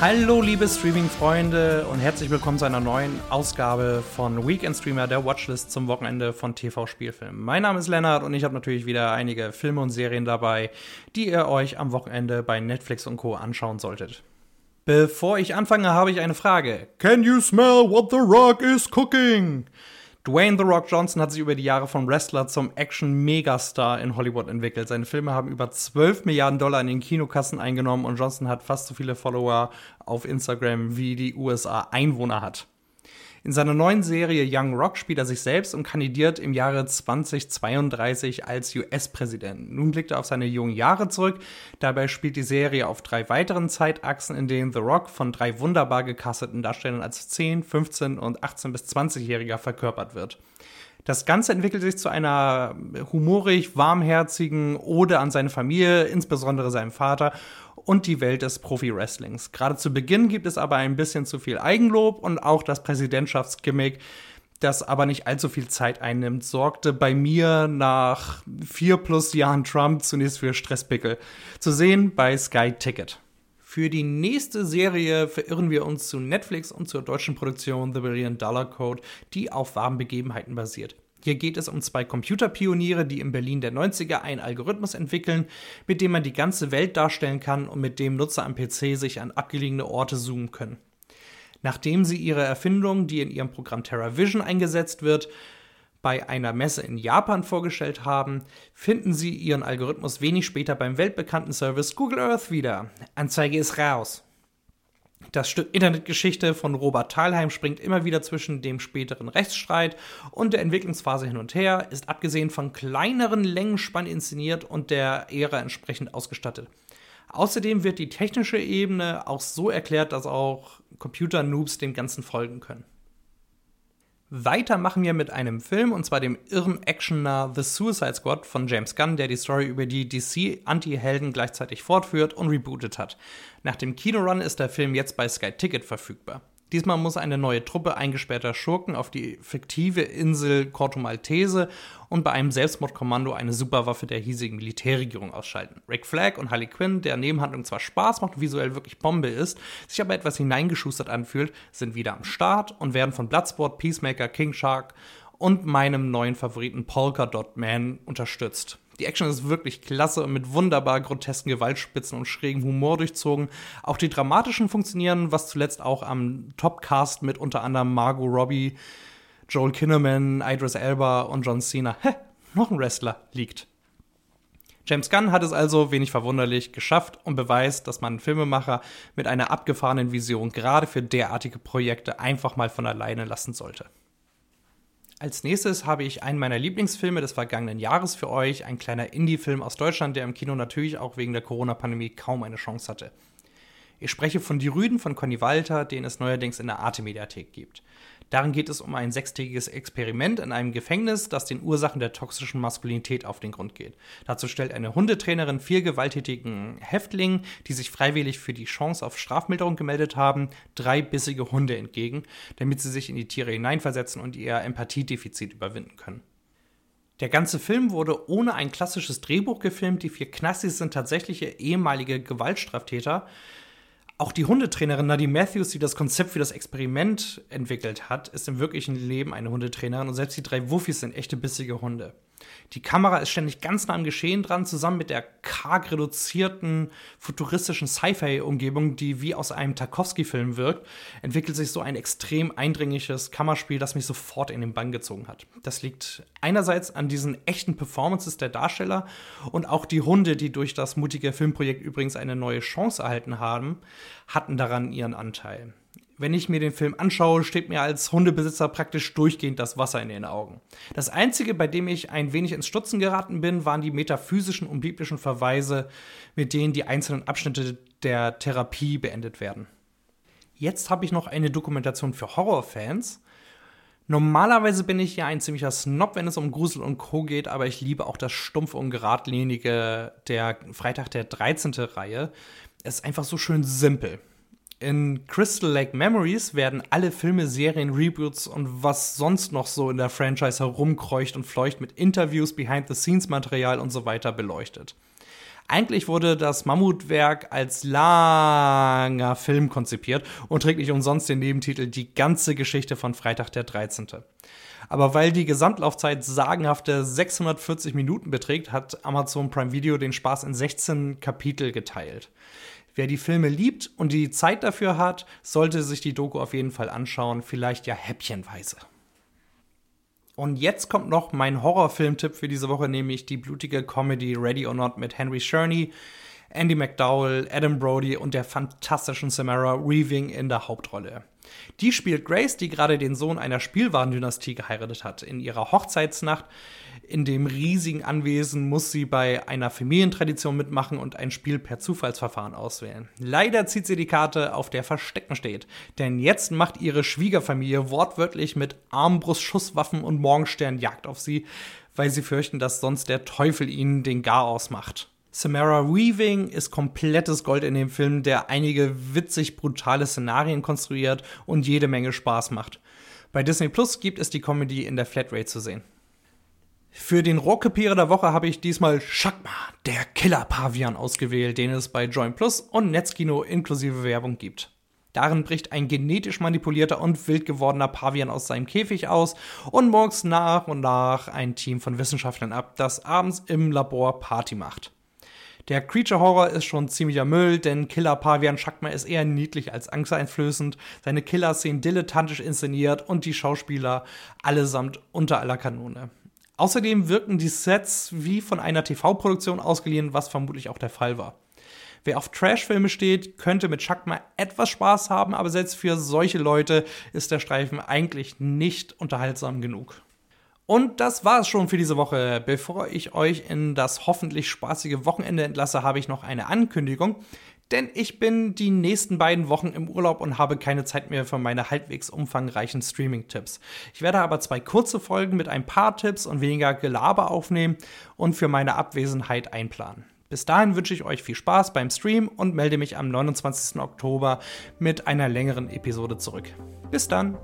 Hallo liebe Streaming-Freunde und herzlich willkommen zu einer neuen Ausgabe von Weekend Streamer, der Watchlist zum Wochenende von TV-Spielfilmen. Mein Name ist Lennart und ich habe natürlich wieder einige Filme und Serien dabei, die ihr euch am Wochenende bei Netflix und Co. anschauen solltet. Bevor ich anfange, habe ich eine Frage. Can you smell what the rock is cooking? Dwayne The Rock Johnson hat sich über die Jahre vom Wrestler zum Action-Megastar in Hollywood entwickelt. Seine Filme haben über 12 Milliarden Dollar in den Kinokassen eingenommen und Johnson hat fast so viele Follower auf Instagram wie die USA Einwohner hat. In seiner neuen Serie Young Rock spielt er sich selbst und kandidiert im Jahre 2032 als US-Präsident. Nun blickt er auf seine jungen Jahre zurück. Dabei spielt die Serie auf drei weiteren Zeitachsen, in denen The Rock von drei wunderbar gecasteten Darstellern als 10, 15 und 18 bis 20-Jähriger verkörpert wird. Das Ganze entwickelt sich zu einer humorig, warmherzigen Ode an seine Familie, insbesondere seinem Vater und die Welt des Profi-Wrestlings. Gerade zu Beginn gibt es aber ein bisschen zu viel Eigenlob und auch das Präsidentschaftsgimmick, das aber nicht allzu viel Zeit einnimmt, sorgte bei mir nach vier plus Jahren Trump zunächst für Stresspickel. Zu sehen bei Sky Ticket. Für die nächste Serie verirren wir uns zu Netflix und zur deutschen Produktion The Billion Dollar Code, die auf wahren Begebenheiten basiert. Hier geht es um zwei Computerpioniere, die in Berlin der 90er einen Algorithmus entwickeln, mit dem man die ganze Welt darstellen kann und mit dem Nutzer am PC sich an abgelegene Orte zoomen können. Nachdem sie ihre Erfindung, die in ihrem Programm TerraVision eingesetzt wird, bei einer Messe in Japan vorgestellt haben, finden sie ihren Algorithmus wenig später beim weltbekannten Service Google Earth wieder. Anzeige ist raus. Das Stück Internetgeschichte von Robert Thalheim springt immer wieder zwischen dem späteren Rechtsstreit und der Entwicklungsphase hin und her, ist abgesehen von kleineren Längenspannen inszeniert und der Ära entsprechend ausgestattet. Außerdem wird die technische Ebene auch so erklärt, dass auch Computer-Noobs dem Ganzen folgen können. Weiter machen wir mit einem Film, und zwar dem irren Actioner The Suicide Squad von James Gunn, der die Story über die DC-Anti-Helden gleichzeitig fortführt und rebootet hat. Nach dem Kinorun ist der Film jetzt bei Sky Ticket verfügbar. Diesmal muss eine neue Truppe eingesperrter Schurken auf die fiktive Insel Corto Maltese und bei einem Selbstmordkommando eine Superwaffe der hiesigen Militärregierung ausschalten. Rick Flag und Harley Quinn, der Nebenhandlung zwar Spaß macht und visuell wirklich Bombe ist, sich aber etwas hineingeschustert anfühlt, sind wieder am Start und werden von Bloodsport, Peacemaker, King Shark und meinem neuen Favoriten Polka Dot Man unterstützt. Die Action ist wirklich klasse und mit wunderbar grotesken Gewaltspitzen und schrägem Humor durchzogen. Auch die dramatischen funktionieren, was zuletzt auch am Topcast mit unter anderem Margot Robbie, Joel Kinnaman, Idris Elba und John Cena, hä, noch ein Wrestler, liegt. James Gunn hat es also, wenig verwunderlich, geschafft und beweist, dass man Filmemacher mit einer abgefahrenen Vision gerade für derartige Projekte einfach mal von alleine lassen sollte. Als nächstes habe ich einen meiner Lieblingsfilme des vergangenen Jahres für euch, ein kleiner Indie-Film aus Deutschland, der im Kino natürlich auch wegen der Corona-Pandemie kaum eine Chance hatte. Ich spreche von Die Rüden von Conny Walter, den es neuerdings in der Arte-Mediathek gibt. Darin geht es um ein sechstägiges Experiment in einem Gefängnis, das den Ursachen der toxischen Maskulinität auf den Grund geht. Dazu stellt eine Hundetrainerin vier gewalttätigen Häftlingen, die sich freiwillig für die Chance auf Strafmilderung gemeldet haben, drei bissige Hunde entgegen, damit sie sich in die Tiere hineinversetzen und ihr Empathiedefizit überwinden können. Der ganze Film wurde ohne ein klassisches Drehbuch gefilmt. Die vier Knassis sind tatsächliche ehemalige Gewaltstraftäter, auch die Hundetrainerin Nadine Matthews, die das Konzept für das Experiment entwickelt hat, ist im wirklichen Leben eine Hundetrainerin und selbst die drei Wuffis sind echte bissige Hunde. Die Kamera ist ständig ganz nah am Geschehen dran, zusammen mit der karg reduzierten, futuristischen Sci-Fi-Umgebung, die wie aus einem Tarkovsky-Film wirkt, entwickelt sich so ein extrem eindringliches Kammerspiel, das mich sofort in den Bann gezogen hat. Das liegt einerseits an diesen echten Performances der Darsteller und auch die Hunde, die durch das mutige Filmprojekt übrigens eine neue Chance erhalten haben, hatten daran ihren Anteil wenn ich mir den Film anschaue, steht mir als Hundebesitzer praktisch durchgehend das Wasser in den Augen. Das Einzige, bei dem ich ein wenig ins Stutzen geraten bin, waren die metaphysischen und biblischen Verweise, mit denen die einzelnen Abschnitte der Therapie beendet werden. Jetzt habe ich noch eine Dokumentation für Horrorfans. Normalerweise bin ich ja ein ziemlicher Snob, wenn es um Grusel und Co. geht, aber ich liebe auch das stumpf und geradlinige der Freitag der 13. Reihe. Es ist einfach so schön simpel. In Crystal Lake Memories werden alle Filme, Serien, Reboots und was sonst noch so in der Franchise herumkreucht und fleucht mit Interviews, Behind-the-Scenes-Material und so weiter beleuchtet. Eigentlich wurde das Mammutwerk als langer Film konzipiert und trägt nicht umsonst den Nebentitel Die ganze Geschichte von Freitag der 13. Aber weil die Gesamtlaufzeit sagenhafte 640 Minuten beträgt, hat Amazon Prime Video den Spaß in 16 Kapitel geteilt. Wer die Filme liebt und die Zeit dafür hat, sollte sich die Doku auf jeden Fall anschauen, vielleicht ja häppchenweise. Und jetzt kommt noch mein Horrorfilmtipp für diese Woche, nämlich die blutige Comedy Ready or Not mit Henry Sherney, Andy McDowell, Adam Brody und der fantastischen Samara Weaving in der Hauptrolle. Die spielt Grace, die gerade den Sohn einer Spielwarendynastie geheiratet hat. In ihrer Hochzeitsnacht in dem riesigen Anwesen muss sie bei einer Familientradition mitmachen und ein Spiel per Zufallsverfahren auswählen. Leider zieht sie die Karte, auf der Verstecken steht. Denn jetzt macht ihre Schwiegerfamilie wortwörtlich mit Armbrust, Schusswaffen und Morgenstern Jagd auf sie, weil sie fürchten, dass sonst der Teufel ihnen den Garaus macht. Samara Weaving ist komplettes Gold in dem Film, der einige witzig brutale Szenarien konstruiert und jede Menge Spaß macht. Bei Disney Plus gibt es die Comedy in der Flatrate zu sehen. Für den Rohrkrepierer der Woche habe ich diesmal Schakma, der Killer-Pavian, ausgewählt, den es bei Join Plus und Netzkino inklusive Werbung gibt. Darin bricht ein genetisch manipulierter und wild gewordener Pavian aus seinem Käfig aus und morgens nach und nach ein Team von Wissenschaftlern ab, das abends im Labor Party macht. Der Creature Horror ist schon ziemlicher Müll, denn Killer Pavian Schakma ist eher niedlich als angsteinflößend. Seine Killer-Szenen dilettantisch inszeniert und die Schauspieler allesamt unter aller Kanone. Außerdem wirken die Sets wie von einer TV-Produktion ausgeliehen, was vermutlich auch der Fall war. Wer auf Trash-Filme steht, könnte mit Schakma etwas Spaß haben, aber selbst für solche Leute ist der Streifen eigentlich nicht unterhaltsam genug. Und das war es schon für diese Woche. Bevor ich euch in das hoffentlich spaßige Wochenende entlasse, habe ich noch eine Ankündigung. Denn ich bin die nächsten beiden Wochen im Urlaub und habe keine Zeit mehr für meine halbwegs umfangreichen Streaming-Tipps. Ich werde aber zwei kurze Folgen mit ein paar Tipps und weniger Gelaber aufnehmen und für meine Abwesenheit einplanen. Bis dahin wünsche ich euch viel Spaß beim Stream und melde mich am 29. Oktober mit einer längeren Episode zurück. Bis dann!